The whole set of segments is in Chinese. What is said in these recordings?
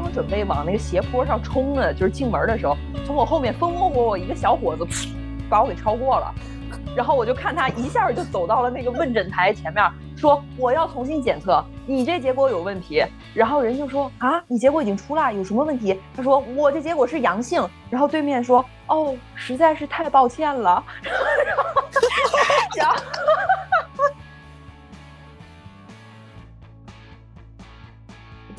刚准备往那个斜坡上冲呢，就是进门的时候，从我后面风风火火一个小伙子，把我给超过了。然后我就看他一下就走到了那个问诊台前面，说我要重新检测，你这结果有问题。然后人就说啊，你结果已经出了，有什么问题？他说我这结果是阳性。然后对面说哦，实在是太抱歉了。然后。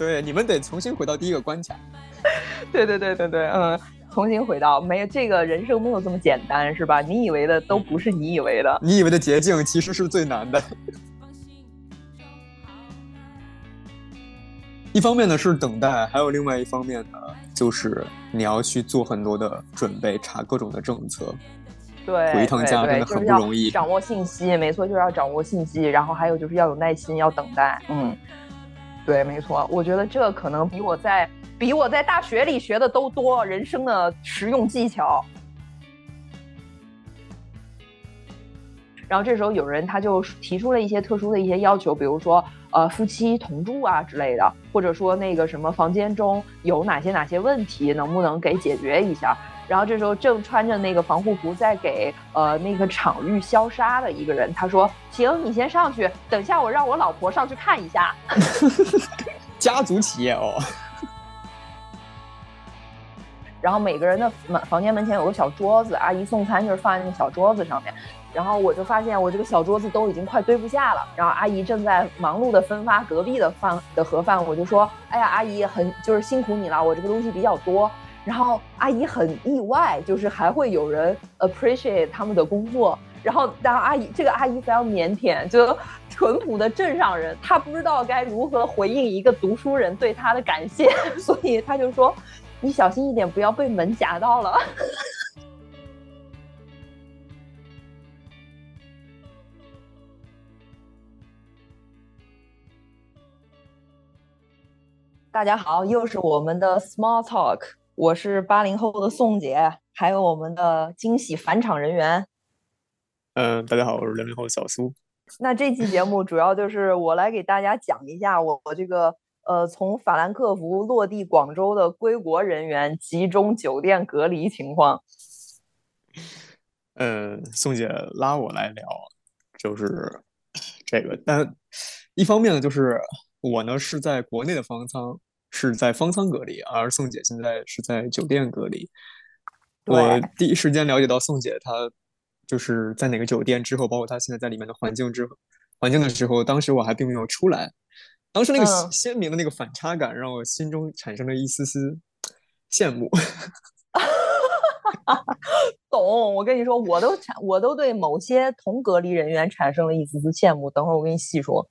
对，你们得重新回到第一个关卡。对对对对对，嗯，重新回到没有这个人生没有这么简单，是吧？你以为的都不是你以为的，你以为的捷径其实是最难的。一方面呢是等待，还有另外一方面呢就是你要去做很多的准备，查各种的政策。对，回一趟家真的很不容易。掌握信息，没错，就是要掌握信息，然后还有就是要有耐心，要等待。嗯。对，没错，我觉得这可能比我在比我在大学里学的都多，人生的实用技巧。然后这时候有人他就提出了一些特殊的一些要求，比如说呃夫妻同住啊之类的，或者说那个什么房间中有哪些哪些问题，能不能给解决一下？然后这时候正穿着那个防护服在给呃那个场域消杀的一个人，他说：“行，你先上去，等下我让我老婆上去看一下。”家族企业哦。然后每个人的门房间门前有个小桌子，阿姨送餐就是放在那个小桌子上面。然后我就发现我这个小桌子都已经快堆不下了。然后阿姨正在忙碌的分发隔壁的饭的盒饭，我就说：“哎呀，阿姨很就是辛苦你了，我这个东西比较多。”然后阿姨很意外，就是还会有人 appreciate 他们的工作。然后，当阿姨这个阿姨非常腼腆，就 淳朴的镇上人，她不知道该如何回应一个读书人对她的感谢，所以她就说：“你小心一点，不要被门夹到了。”大家好，又是我们的 small talk。我是八零后的宋姐，还有我们的惊喜返场人员。嗯，大家好，我是零零后小苏。那这期节目主要就是我来给大家讲一下我我这个呃从法兰克福落地广州的归国人员集中酒店隔离情况。嗯，宋姐拉我来聊，就是这个，但一方面呢，就是我呢是在国内的方舱。是在方舱隔离，而宋姐现在是在酒店隔离。我第一时间了解到宋姐她就是在哪个酒店之后，包括她现在在里面的环境之环境的时候，当时我还并没有出来。当时那个鲜明的那个反差感，让我心中产生了一丝丝羡慕。懂，我跟你说，我都产，我都对某些同隔离人员产生了一丝丝羡慕。等会儿我给你细说。